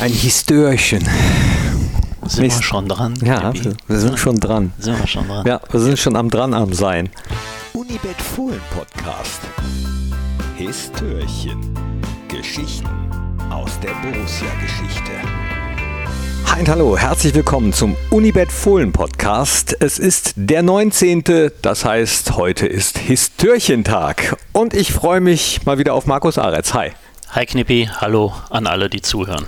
Ein Histörchen. Sind Mist. wir schon dran? Ja, wir, wir sind schon dran. Sind wir schon dran? Ja, wir sind schon am dran am sein. Unibet Fohlen Podcast. Histörchen. Geschichten aus der Borussia-Geschichte. Hi und hallo, herzlich willkommen zum Unibet Fohlen Podcast. Es ist der 19., das heißt, heute ist Histörchentag. Und ich freue mich mal wieder auf Markus Aretz. Hi. Hi Knippi, hallo an alle, die zuhören.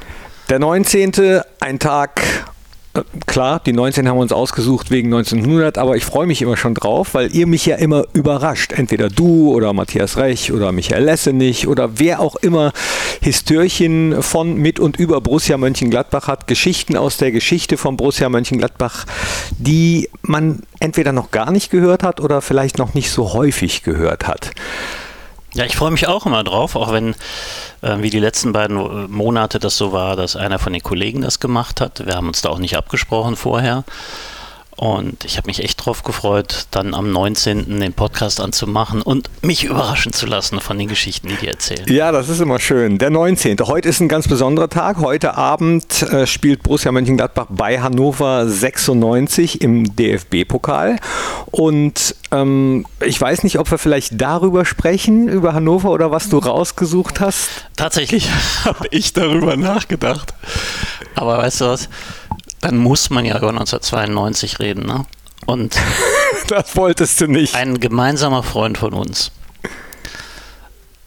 Der 19., ein Tag, äh, klar, die 19 haben wir uns ausgesucht wegen 1900, aber ich freue mich immer schon drauf, weil ihr mich ja immer überrascht. Entweder du oder Matthias Rech oder Michael Lessenich oder wer auch immer Histörchen von, mit und über Borussia Mönchengladbach hat, Geschichten aus der Geschichte von Borussia Mönchengladbach, die man entweder noch gar nicht gehört hat oder vielleicht noch nicht so häufig gehört hat. Ja, ich freue mich auch immer drauf, auch wenn, äh, wie die letzten beiden äh, Monate das so war, dass einer von den Kollegen das gemacht hat. Wir haben uns da auch nicht abgesprochen vorher. Und ich habe mich echt drauf gefreut, dann am 19. den Podcast anzumachen und mich überraschen zu lassen von den Geschichten, die die erzählen. Ja, das ist immer schön. Der 19. Heute ist ein ganz besonderer Tag. Heute Abend äh, spielt Borussia Mönchengladbach bei Hannover 96 im DFB-Pokal. Und ähm, ich weiß nicht, ob wir vielleicht darüber sprechen, über Hannover oder was du rausgesucht hast. Tatsächlich habe ich darüber nachgedacht. Aber weißt du was? Dann muss man ja über 1992 reden. Ne? Und das wolltest du nicht. Ein gemeinsamer Freund von uns,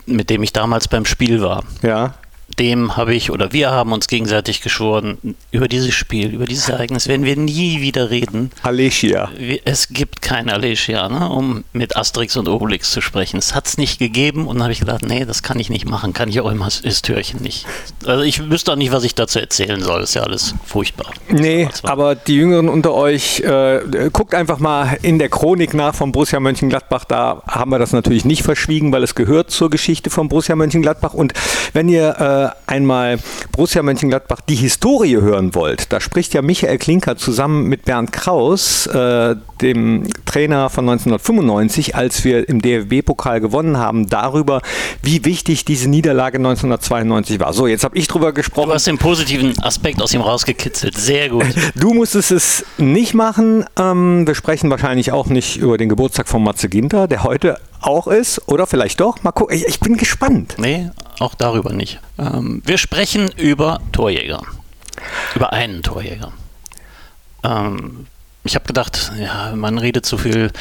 mit dem ich damals beim Spiel war. Ja dem habe ich oder wir haben uns gegenseitig geschworen, über dieses Spiel, über dieses Ereignis werden wir nie wieder reden. Alesia. Es gibt kein Alesia, ne, um mit Asterix und Obelix zu sprechen. Es hat es nicht gegeben und dann habe ich gedacht, nee, das kann ich nicht machen, kann ich auch im Histörchen nicht. Also ich wüsste auch nicht, was ich dazu erzählen soll, das ist ja alles furchtbar. Nee, aber die Jüngeren unter euch, äh, guckt einfach mal in der Chronik nach von Borussia Mönchengladbach, da haben wir das natürlich nicht verschwiegen, weil es gehört zur Geschichte von Borussia Mönchengladbach und wenn ihr äh, einmal Borussia Mönchengladbach die Historie hören wollt, da spricht ja Michael Klinker zusammen mit Bernd Kraus, äh, dem Trainer von 1995, als wir im DFB-Pokal gewonnen haben, darüber, wie wichtig diese Niederlage 1992 war. So, jetzt habe ich drüber gesprochen. Du hast den positiven Aspekt aus ihm rausgekitzelt. Sehr gut. Du musstest es nicht machen. Ähm, wir sprechen wahrscheinlich auch nicht über den Geburtstag von Matze Ginter, der heute auch ist. Oder vielleicht doch. Mal gucken. Ich, ich bin gespannt. Nee, auch darüber nicht. Ähm, wir sprechen über Torjäger. Über einen Torjäger. Ähm, ich habe gedacht, ja, man redet zu viel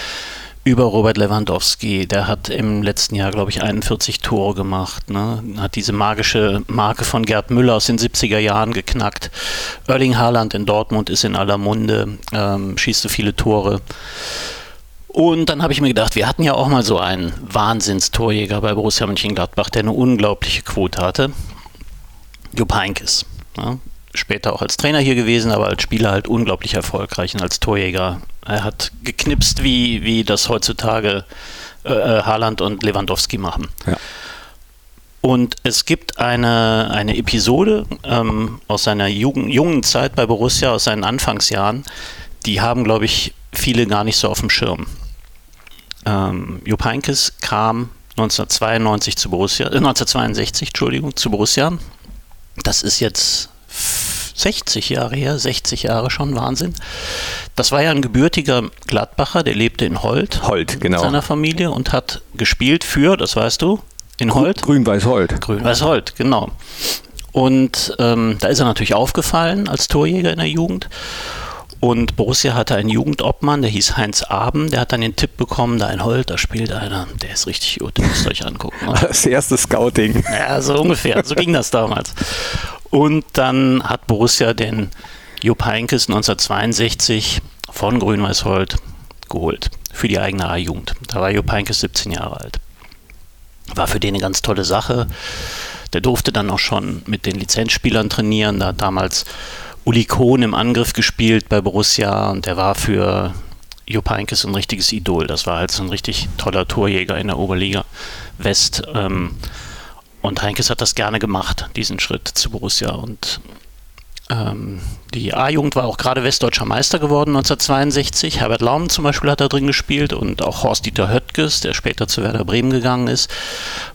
über Robert Lewandowski. Der hat im letzten Jahr, glaube ich, 41 Tore gemacht. Ne? Hat diese magische Marke von Gerd Müller aus den 70er Jahren geknackt. Erling Haaland in Dortmund ist in aller Munde, ähm, schießt so viele Tore. Und dann habe ich mir gedacht, wir hatten ja auch mal so einen Wahnsinnstorjäger bei Borussia Mönchengladbach, der eine unglaubliche Quote hatte. Jupp Heynckes. Ja, später auch als Trainer hier gewesen, aber als Spieler halt unglaublich erfolgreich und als Torjäger. Er hat geknipst, wie, wie das heutzutage äh, äh Haaland und Lewandowski machen. Ja. Und es gibt eine, eine Episode ähm, aus seiner Jugend, jungen Zeit bei Borussia, aus seinen Anfangsjahren, die haben, glaube ich, viele gar nicht so auf dem Schirm. Ähm, Jupp Heynckes kam 1992 zu Borussia, äh, 1962, Entschuldigung, zu Borussia. Das ist jetzt 60 Jahre her, 60 Jahre schon, Wahnsinn. Das war ja ein gebürtiger Gladbacher, der lebte in Holt. Holt, genau. Mit seiner Familie und hat gespielt für, das weißt du, in Holt. Grün-Weiß-Holt. Grün-Weiß-Holt, genau. Und ähm, da ist er natürlich aufgefallen als Torjäger in der Jugend. Und Borussia hatte einen Jugendobmann, der hieß Heinz Aben, der hat dann den Tipp bekommen, da in Holt, da spielt einer, der ist richtig gut, den müsst ihr euch angucken. Oder? Das erste Scouting. Ja, so ungefähr, so ging das damals. Und dann hat Borussia den Jupp Heinkes 1962 von Grün-Weiß-Holt geholt für die eigene A-Jugend. Da war Jupp Heinkes 17 Jahre alt. War für den eine ganz tolle Sache. Der durfte dann auch schon mit den Lizenzspielern trainieren. Da hat damals Uli Kohn im Angriff gespielt bei Borussia und der war für Jupp Heynckes ein richtiges Idol. Das war halt so ein richtig toller Torjäger in der Oberliga West. Ähm, und Heinkes hat das gerne gemacht, diesen Schritt zu Borussia. Und die A-Jugend war auch gerade westdeutscher Meister geworden 1962. Herbert Laum zum Beispiel hat da drin gespielt und auch Horst-Dieter Höttges, der später zu Werder Bremen gegangen ist.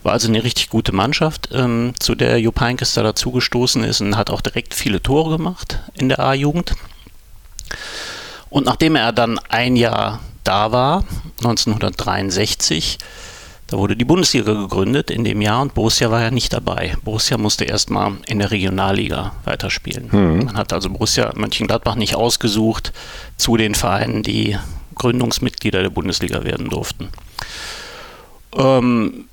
War also eine richtig gute Mannschaft, ähm, zu der Jupp Heynckes da dazugestoßen ist und hat auch direkt viele Tore gemacht in der A-Jugend. Und nachdem er dann ein Jahr da war, 1963, da wurde die Bundesliga gegründet in dem Jahr und Borussia war ja nicht dabei. Borussia musste erstmal in der Regionalliga weiterspielen. Mhm. Man hat also Borussia Mönchengladbach nicht ausgesucht zu den Vereinen, die Gründungsmitglieder der Bundesliga werden durften. Ähm,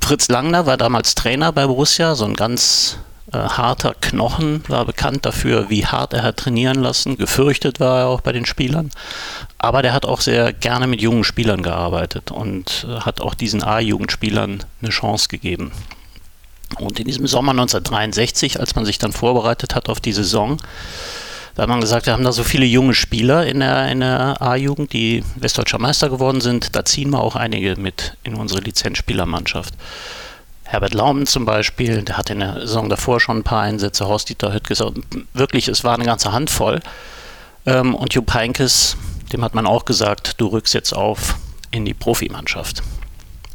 Fritz Langner war damals Trainer bei Borussia, so ein ganz äh, harter Knochen, war bekannt dafür, wie hart er hat trainieren lassen. Gefürchtet war er auch bei den Spielern. Aber der hat auch sehr gerne mit jungen Spielern gearbeitet und äh, hat auch diesen A-Jugendspielern eine Chance gegeben. Und in diesem Sommer 1963, als man sich dann vorbereitet hat auf die Saison, da hat man gesagt, wir haben da so viele junge Spieler in der, in der A-Jugend, die Westdeutscher Meister geworden sind. Da ziehen wir auch einige mit in unsere Lizenzspielermannschaft. Herbert Laumen zum Beispiel, der hatte in der Saison davor schon ein paar Einsätze, Horst-Dieter Hüttges, wirklich, es war eine ganze Handvoll. Ähm, und Jupp Heinkes, dem hat man auch gesagt, du rückst jetzt auf in die Profimannschaft.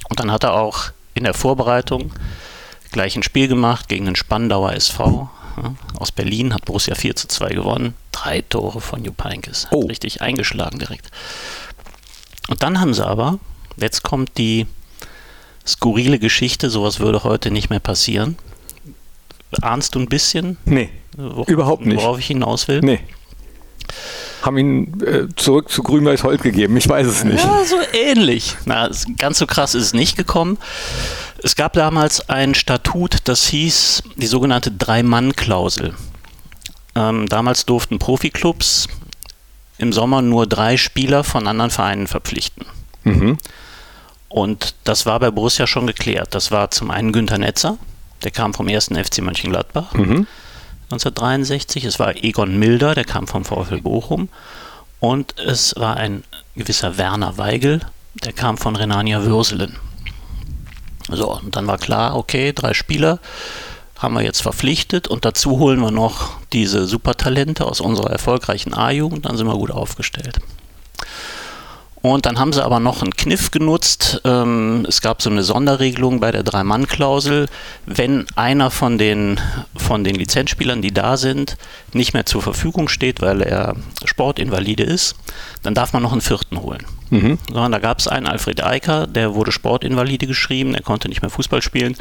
Und dann hat er auch in der Vorbereitung gleich ein Spiel gemacht gegen den Spandauer SV. aus Berlin hat Borussia 4 zu 2 gewonnen. Drei Tore von Jupp Heynckes. Hat oh. richtig eingeschlagen direkt. Und dann haben sie aber, jetzt kommt die skurrile Geschichte, sowas würde heute nicht mehr passieren. Ahnst du ein bisschen? Nee, worauf, überhaupt nicht. Worauf ich hinaus will? Nee. Haben ihn äh, zurück zu Grün-Weiß Holt gegeben, ich weiß es nicht. Ja, so ähnlich. Na, ganz so krass ist es nicht gekommen. Es gab damals ein Statut, das hieß die sogenannte Drei-Mann-Klausel. Ähm, damals durften Profiklubs im Sommer nur drei Spieler von anderen Vereinen verpflichten. Mhm. Und das war bei Borussia schon geklärt. Das war zum einen Günter Netzer, der kam vom ersten FC Mönchengladbach mhm. 1963. Es war Egon Milder, der kam vom VfL Bochum. Und es war ein gewisser Werner Weigel, der kam von Renania Würselen. So, und dann war klar, okay, drei Spieler haben wir jetzt verpflichtet und dazu holen wir noch diese Supertalente aus unserer erfolgreichen A-Jugend, dann sind wir gut aufgestellt. Und dann haben sie aber noch einen Kniff genutzt. Ähm, es gab so eine Sonderregelung bei der Drei-Mann-Klausel. Wenn einer von den, von den Lizenzspielern, die da sind, nicht mehr zur Verfügung steht, weil er Sportinvalide ist, dann darf man noch einen vierten holen. Mhm. So, da gab es einen, Alfred Eiker, der wurde Sportinvalide geschrieben, er konnte nicht mehr Fußball spielen.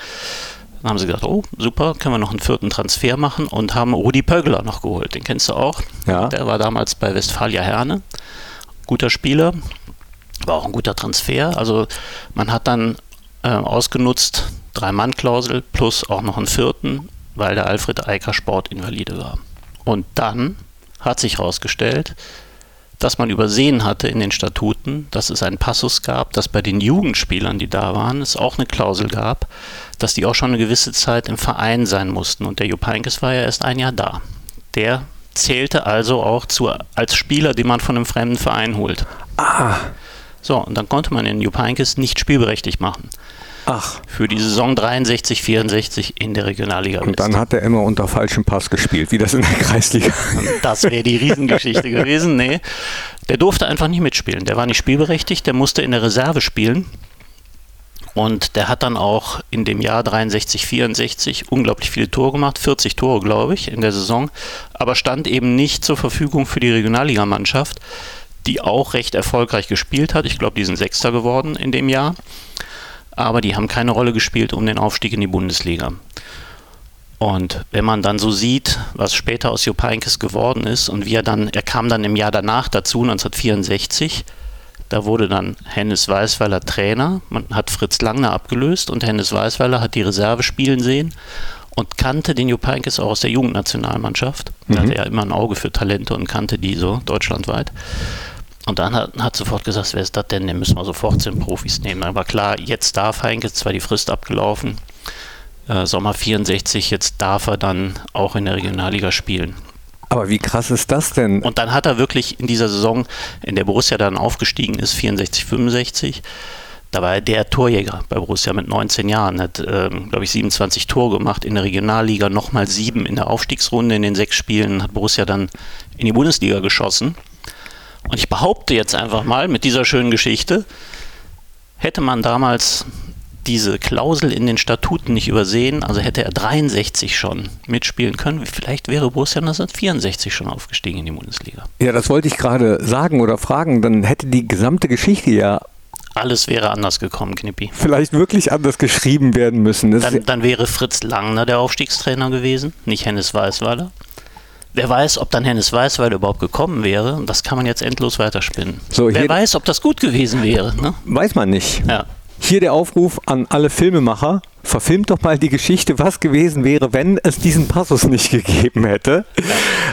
Dann haben sie gesagt, oh, super, können wir noch einen vierten Transfer machen und haben Rudi Pögler noch geholt. Den kennst du auch. Ja. Der war damals bei Westfalia Herne. Guter Spieler, war auch ein guter Transfer. Also man hat dann äh, ausgenutzt, Drei-Mann-Klausel plus auch noch einen vierten, weil der Alfred Eiker Sportinvalide war. Und dann hat sich herausgestellt, dass man übersehen hatte in den Statuten, dass es einen Passus gab, dass bei den Jugendspielern, die da waren, es auch eine Klausel gab, dass die auch schon eine gewisse Zeit im Verein sein mussten. Und der Jupp Heynckes war ja erst ein Jahr da. Der zählte also auch zu, als Spieler, den man von einem fremden Verein holt. Ah. So, und dann konnte man den Jupp Heynckes nicht spielberechtigt machen. Ach. Für die Saison 63, 64 in der Regionalliga. Und dann hat er immer unter falschem Pass gespielt, wie das in der Kreisliga. Das wäre die Riesengeschichte gewesen. Nee, der durfte einfach nicht mitspielen. Der war nicht spielberechtigt, der musste in der Reserve spielen. Und der hat dann auch in dem Jahr 63, 64 unglaublich viele Tore gemacht, 40 Tore, glaube ich, in der Saison, aber stand eben nicht zur Verfügung für die Regionalligamannschaft die auch recht erfolgreich gespielt hat. Ich glaube, die sind Sechster geworden in dem Jahr. Aber die haben keine Rolle gespielt um den Aufstieg in die Bundesliga. Und wenn man dann so sieht, was später aus Jupp Heynckes geworden ist und wie er dann, er kam dann im Jahr danach dazu, 1964, da wurde dann Hennes Weißweiler Trainer, man hat Fritz Langner abgelöst und Hennes Weißweiler hat die Reserve spielen sehen und kannte den Jupp Heynckes auch aus der Jugendnationalmannschaft. Mhm. Da hatte er immer ein Auge für Talente und kannte die so deutschlandweit. Und dann hat, hat sofort gesagt, wer ist das denn? Den müssen wir sofort zu den Profis nehmen. Aber klar, jetzt darf Heinke, zwar die Frist abgelaufen, äh, Sommer 64, jetzt darf er dann auch in der Regionalliga spielen. Aber wie krass ist das denn? Und dann hat er wirklich in dieser Saison, in der Borussia dann aufgestiegen ist, 64, 65, Da war er der Torjäger bei Borussia mit 19 Jahren, hat, ähm, glaube ich, 27 Tore gemacht in der Regionalliga, nochmal sieben in der Aufstiegsrunde. In den sechs Spielen hat Borussia dann in die Bundesliga geschossen. Und ich behaupte jetzt einfach mal mit dieser schönen Geschichte, hätte man damals diese Klausel in den Statuten nicht übersehen, also hätte er 63 schon mitspielen können, vielleicht wäre Borussia 1964 schon aufgestiegen in die Bundesliga. Ja, das wollte ich gerade sagen oder fragen. Dann hätte die gesamte Geschichte ja Alles wäre anders gekommen, Knippi. vielleicht wirklich anders geschrieben werden müssen. Dann, dann wäre Fritz Langner der Aufstiegstrainer gewesen, nicht Hennes Weißweiler. Wer weiß, ob dann Hennes Weißweiler überhaupt gekommen wäre, das kann man jetzt endlos weiterspinnen. So, Wer weiß, ob das gut gewesen wäre. Ne? weiß man nicht. Ja. Hier der Aufruf an alle Filmemacher. Verfilmt doch mal die Geschichte, was gewesen wäre, wenn es diesen Passus nicht gegeben hätte.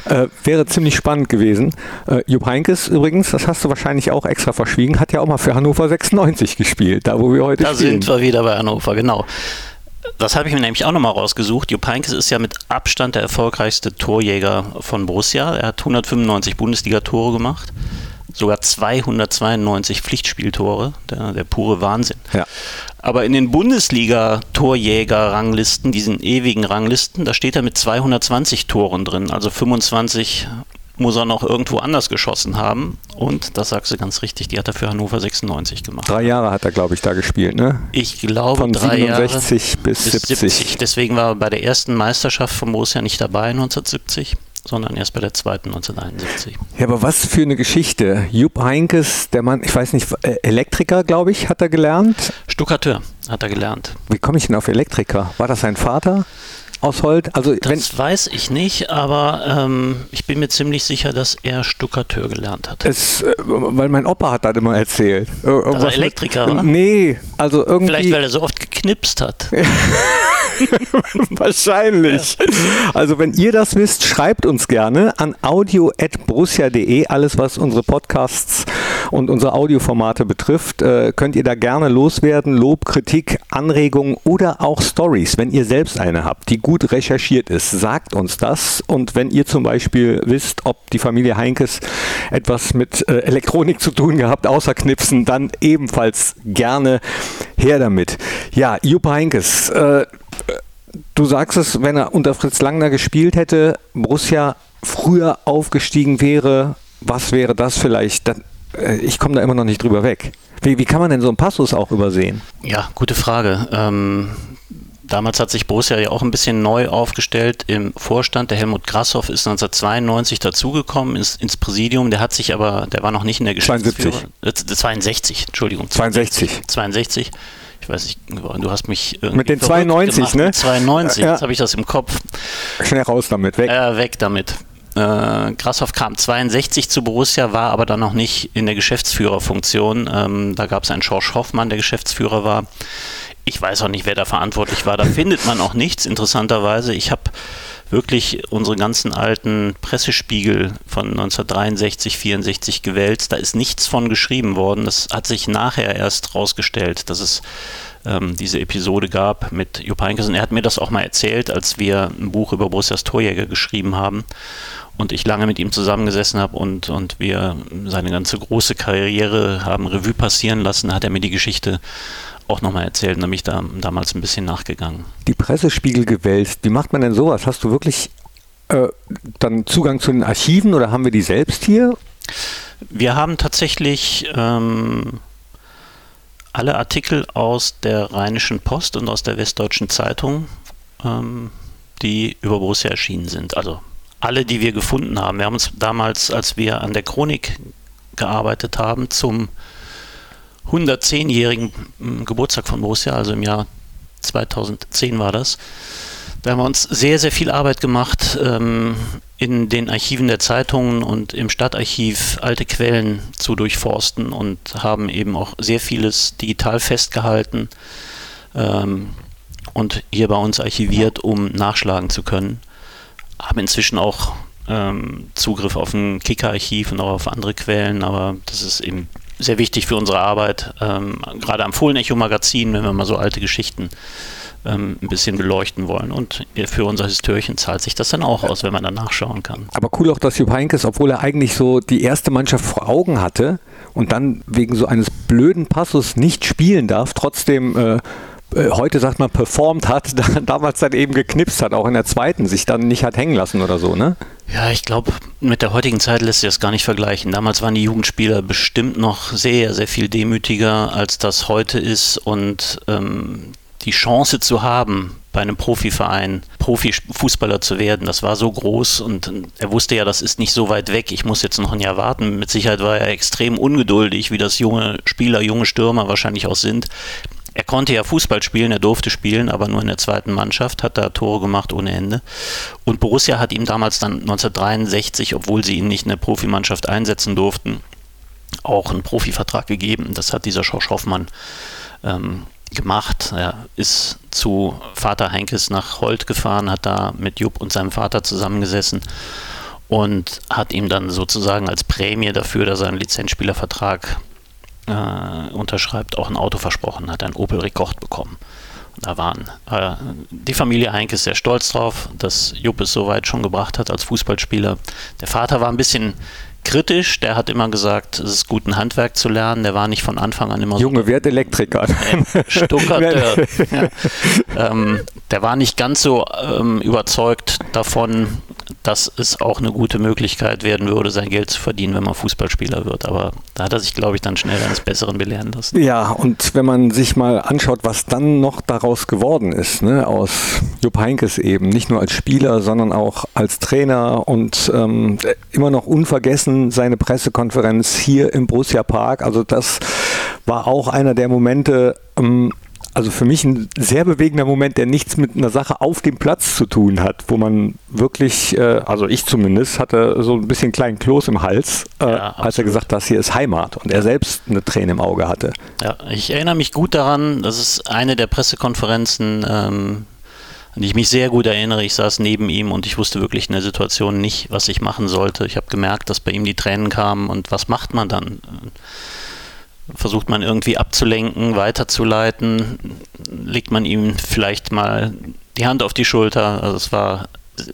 Äh, wäre ziemlich spannend gewesen. Äh, Jupp Heinkes übrigens, das hast du wahrscheinlich auch extra verschwiegen, hat ja auch mal für Hannover 96 gespielt, da wo wir heute Da spielen. sind wir wieder bei Hannover, genau. Das habe ich mir nämlich auch nochmal rausgesucht. Jupp Heynckes ist ja mit Abstand der erfolgreichste Torjäger von Borussia. Er hat 195 Bundesliga-Tore gemacht, sogar 292 Pflichtspieltore, der, der pure Wahnsinn. Ja. Aber in den Bundesliga-Torjäger-Ranglisten, diesen ewigen Ranglisten, da steht er mit 220 Toren drin, also 25 muss er noch irgendwo anders geschossen haben. Und, das sagst du ganz richtig, die hat er für Hannover 96 gemacht. Drei Jahre hat er, glaube ich, da gespielt, ne? Ich glaube, Von drei 67 Jahre bis 70. Deswegen war er bei der ersten Meisterschaft von Borussia nicht dabei 1970, sondern erst bei der zweiten 1971. Ja, aber was für eine Geschichte. Jupp Heinkes, der Mann, ich weiß nicht, äh, Elektriker, glaube ich, hat er gelernt. Stuckateur hat er gelernt. Wie komme ich denn auf Elektriker? War das sein Vater aus Holt? Also, wenn, Das weiß ich nicht, aber ähm, ich bin mir ziemlich sicher, dass er Stuckateur gelernt hat. es, äh, weil mein Opa hat das immer erzählt. Ir- irgendwas mit- Elektriker war? Nee, also irgendwie. Vielleicht, weil er so oft geknipst hat. Wahrscheinlich. Also wenn ihr das wisst, schreibt uns gerne an audio.borussia.de. Alles, was unsere Podcasts und unsere Audioformate betrifft, äh, könnt ihr da gerne loswerden. Lob, Kritik, Anregungen oder auch Stories. Wenn ihr selbst eine habt, die gut recherchiert ist, sagt uns das. Und wenn ihr zum Beispiel wisst, ob die Familie Heinkes etwas mit äh, Elektronik zu tun gehabt, außer Knipsen, dann ebenfalls gerne her damit. Ja, Jupp Heinkes, äh, Du sagst es, wenn er unter Fritz Langner gespielt hätte, Borussia früher aufgestiegen wäre, was wäre das vielleicht? Äh, ich komme da immer noch nicht drüber weg. Wie, wie kann man denn so einen Passus auch übersehen? Ja, gute Frage. Ähm, damals hat sich Borussia ja auch ein bisschen neu aufgestellt im Vorstand. Der Helmut Grasshoff ist 1992 dazugekommen ins, ins Präsidium. Der hat sich aber, der war noch nicht in der 72. Geschäftsführer. Äh, 62, Entschuldigung. 62. 62. Ich weiß nicht, du hast mich Mit den verrückt 92, gemacht. ne? Mit 92, Ja. jetzt habe ich das im Kopf. Schnell raus damit, weg. Äh, weg damit. Äh, Grasshoff kam 62 zu Borussia, war aber dann noch nicht in der Geschäftsführerfunktion. Ähm, da gab es einen Schorsch Hoffmann, der Geschäftsführer war. Ich weiß auch nicht, wer da verantwortlich war. Da findet man auch nichts, interessanterweise. Ich habe wirklich unsere ganzen alten Pressespiegel von 1963, 64 gewälzt. Da ist nichts von geschrieben worden. Das hat sich nachher erst rausgestellt, dass es ähm, diese Episode gab mit Jupp Heynckes. Und er hat mir das auch mal erzählt, als wir ein Buch über Borussias Torjäger geschrieben haben und ich lange mit ihm zusammengesessen habe und, und wir seine ganze große Karriere haben Revue passieren lassen, hat er mir die Geschichte auch nochmal erzählt und da bin ich da damals ein bisschen nachgegangen. Die Pressespiegel gewälzt. Wie macht man denn sowas? Hast du wirklich äh, dann Zugang zu den Archiven oder haben wir die selbst hier? Wir haben tatsächlich ähm, alle Artikel aus der Rheinischen Post und aus der Westdeutschen Zeitung, ähm, die über Borussia erschienen sind. Also alle, die wir gefunden haben. Wir haben uns damals, als wir an der Chronik gearbeitet haben, zum 110-jährigen mm, Geburtstag von Borussia, also im Jahr 2010 war das, da haben wir uns sehr, sehr viel Arbeit gemacht, ähm, in den Archiven der Zeitungen und im Stadtarchiv alte Quellen zu durchforsten und haben eben auch sehr vieles digital festgehalten ähm, und hier bei uns archiviert, um nachschlagen zu können. Haben inzwischen auch ähm, Zugriff auf ein Kicker-Archiv und auch auf andere Quellen, aber das ist eben sehr wichtig für unsere Arbeit, ähm, gerade am Fohlen-Echo-Magazin, wenn wir mal so alte Geschichten ähm, ein bisschen beleuchten wollen. Und für unser Histörchen zahlt sich das dann auch aus, wenn man dann nachschauen kann. Aber cool auch, dass Jupp Heynckes, obwohl er eigentlich so die erste Mannschaft vor Augen hatte und dann wegen so eines blöden Passus nicht spielen darf, trotzdem äh, äh, heute sagt man performt hat, damals dann eben geknipst hat, auch in der zweiten, sich dann nicht hat hängen lassen oder so, ne? Ja, ich glaube, mit der heutigen Zeit lässt sich das gar nicht vergleichen. Damals waren die Jugendspieler bestimmt noch sehr, sehr viel demütiger, als das heute ist und ähm, die Chance zu haben, bei einem Profiverein Profifußballer zu werden, das war so groß und er wusste ja, das ist nicht so weit weg, ich muss jetzt noch ein Jahr warten. Mit Sicherheit war er extrem ungeduldig, wie das junge Spieler, junge Stürmer wahrscheinlich auch sind. Er konnte ja Fußball spielen, er durfte spielen, aber nur in der zweiten Mannschaft, hat da Tore gemacht ohne Ende. Und Borussia hat ihm damals dann 1963, obwohl sie ihn nicht in der Profimannschaft einsetzen durften, auch einen Profivertrag gegeben. Das hat dieser Schorsch Hoffmann ähm, gemacht. Er ist zu Vater Heinkes nach Holt gefahren, hat da mit Jupp und seinem Vater zusammengesessen und hat ihm dann sozusagen als Prämie dafür, dass er einen Lizenzspielervertrag äh, unterschreibt, auch ein Auto versprochen, hat ein Opel Rekord bekommen. Da waren äh, die Familie Heinkes sehr stolz drauf, dass Jupp es so weit schon gebracht hat als Fußballspieler. Der Vater war ein bisschen kritisch. Der hat immer gesagt, es ist gut, ein Handwerk zu lernen. Der war nicht von Anfang an immer Junge, so. Junge, Elektriker. Stuckert. ja. ähm, der war nicht ganz so ähm, überzeugt davon, dass es auch eine gute Möglichkeit werden würde, sein Geld zu verdienen, wenn man Fußballspieler wird. Aber da hat er sich, glaube ich, dann schnell eines Besseren belehren lassen. Ja, und wenn man sich mal anschaut, was dann noch daraus geworden ist, ne, aus Jupp Heinkes eben, nicht nur als Spieler, sondern auch als Trainer und ähm, immer noch unvergessen seine Pressekonferenz hier im Borussia Park. Also das war auch einer der Momente, ähm, also für mich ein sehr bewegender Moment, der nichts mit einer Sache auf dem Platz zu tun hat, wo man wirklich, äh, also ich zumindest, hatte so ein bisschen kleinen Kloß im Hals, äh, ja, als er gesagt hat, das hier ist Heimat und er selbst eine Träne im Auge hatte. Ja, ich erinnere mich gut daran, das ist eine der Pressekonferenzen, ähm, an die ich mich sehr gut erinnere. Ich saß neben ihm und ich wusste wirklich in der Situation nicht, was ich machen sollte. Ich habe gemerkt, dass bei ihm die Tränen kamen und was macht man dann? Versucht man irgendwie abzulenken, weiterzuleiten, legt man ihm vielleicht mal die Hand auf die Schulter. Also es war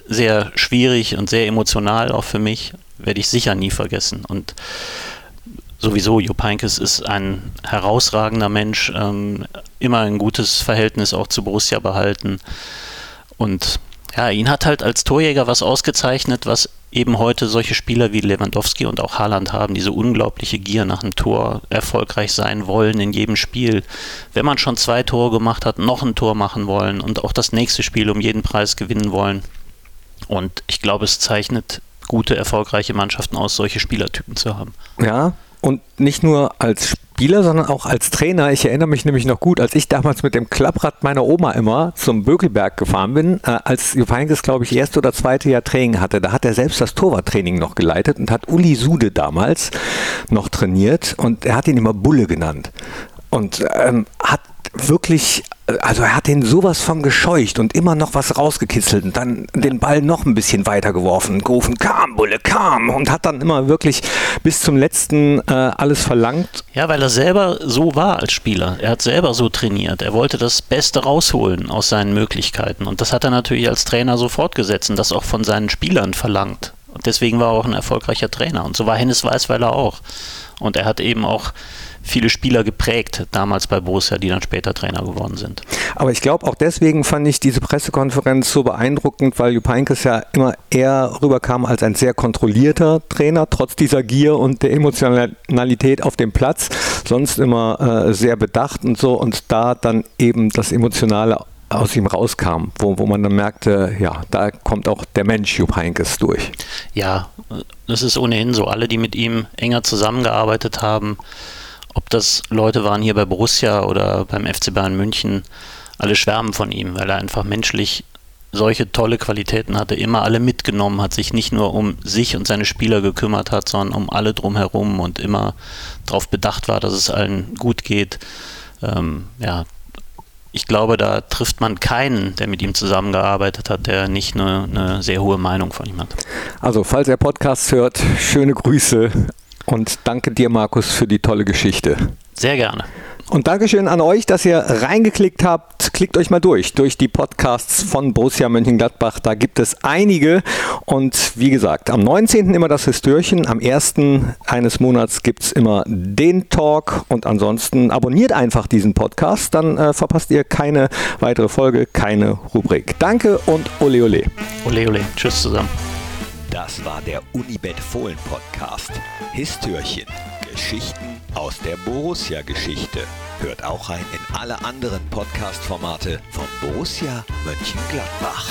sehr schwierig und sehr emotional auch für mich, werde ich sicher nie vergessen. Und sowieso, Jupp Heynckes ist ein herausragender Mensch, ähm, immer ein gutes Verhältnis auch zu Borussia behalten. Und ja, ihn hat halt als Torjäger was ausgezeichnet, was eben heute solche Spieler wie Lewandowski und auch Haaland haben, diese unglaubliche Gier nach einem Tor, erfolgreich sein wollen in jedem Spiel. Wenn man schon zwei Tore gemacht hat, noch ein Tor machen wollen und auch das nächste Spiel um jeden Preis gewinnen wollen. Und ich glaube, es zeichnet gute, erfolgreiche Mannschaften aus, solche Spielertypen zu haben. Ja, und nicht nur als Spieler, sondern auch als Trainer. Ich erinnere mich nämlich noch gut, als ich damals mit dem Klapprad meiner Oma immer zum Bökelberg gefahren bin, äh, als Jupp Heynckes, glaube ich, erste oder zweite Jahr Training hatte. Da hat er selbst das Torwarttraining noch geleitet und hat Uli Sude damals noch trainiert und er hat ihn immer Bulle genannt. Und ähm, hat wirklich, also er hat den sowas von gescheucht und immer noch was rausgekitzelt und dann den Ball noch ein bisschen weiter geworfen, gerufen, kam, Bulle, kam und hat dann immer wirklich bis zum letzten äh, alles verlangt. Ja, weil er selber so war als Spieler. Er hat selber so trainiert. Er wollte das Beste rausholen aus seinen Möglichkeiten und das hat er natürlich als Trainer so fortgesetzt und das auch von seinen Spielern verlangt. Und deswegen war er auch ein erfolgreicher Trainer und so war Hennes Weißweiler auch. Und er hat eben auch viele Spieler geprägt, damals bei Borussia, die dann später Trainer geworden sind. Aber ich glaube, auch deswegen fand ich diese Pressekonferenz so beeindruckend, weil Jupp Heynckes ja immer eher rüberkam als ein sehr kontrollierter Trainer, trotz dieser Gier und der Emotionalität auf dem Platz, sonst immer äh, sehr bedacht und so und da dann eben das Emotionale aus ihm rauskam, wo, wo man dann merkte, ja, da kommt auch der Mensch Jupp Heynckes durch. Ja, das ist ohnehin so. Alle, die mit ihm enger zusammengearbeitet haben, ob das Leute waren hier bei Borussia oder beim FC Bayern München, alle schwärmen von ihm, weil er einfach menschlich solche tolle Qualitäten hatte, immer alle mitgenommen hat, sich nicht nur um sich und seine Spieler gekümmert hat, sondern um alle drumherum und immer darauf bedacht war, dass es allen gut geht. Ähm, ja, ich glaube, da trifft man keinen, der mit ihm zusammengearbeitet hat, der nicht eine, eine sehr hohe Meinung von ihm hat. Also, falls er Podcasts hört, schöne Grüße und danke dir, Markus, für die tolle Geschichte. Sehr gerne. Und Dankeschön an euch, dass ihr reingeklickt habt. Klickt euch mal durch, durch die Podcasts von Borussia Mönchengladbach. Da gibt es einige. Und wie gesagt, am 19. immer das Histörchen. Am 1. eines Monats gibt es immer den Talk. Und ansonsten abonniert einfach diesen Podcast. Dann äh, verpasst ihr keine weitere Folge, keine Rubrik. Danke und ole ole. Ole ole. Tschüss zusammen. Das war der Unibet Fohlen Podcast. Histörchen. Geschichten aus der Borussia-Geschichte. Hört auch rein in alle anderen Podcast-Formate von Borussia Mönchengladbach.